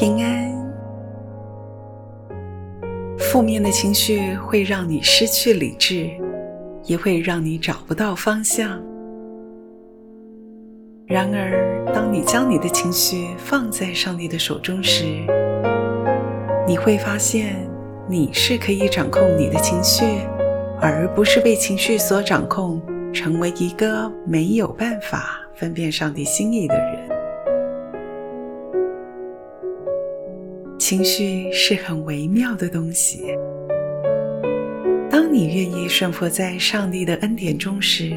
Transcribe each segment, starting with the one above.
平安。负面的情绪会让你失去理智，也会让你找不到方向。然而，当你将你的情绪放在上帝的手中时，你会发现你是可以掌控你的情绪，而不是被情绪所掌控，成为一个没有办法分辨上帝心意的人。情绪是很微妙的东西，当你愿意顺服在上帝的恩典中时，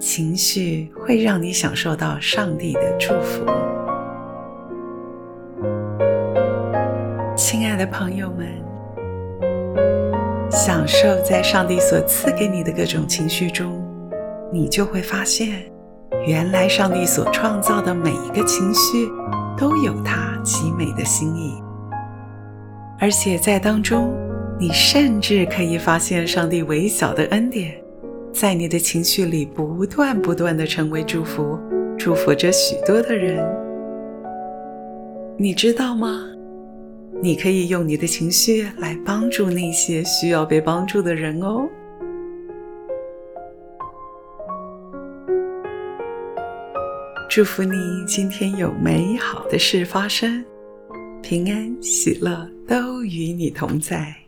情绪会让你享受到上帝的祝福。亲爱的朋友们，享受在上帝所赐给你的各种情绪中，你就会发现，原来上帝所创造的每一个情绪都有他极美的心意，而且在当中，你甚至可以发现上帝微小的恩典。在你的情绪里不断不断的成为祝福，祝福着许多的人。你知道吗？你可以用你的情绪来帮助那些需要被帮助的人哦。祝福你今天有美好的事发生，平安喜乐都与你同在。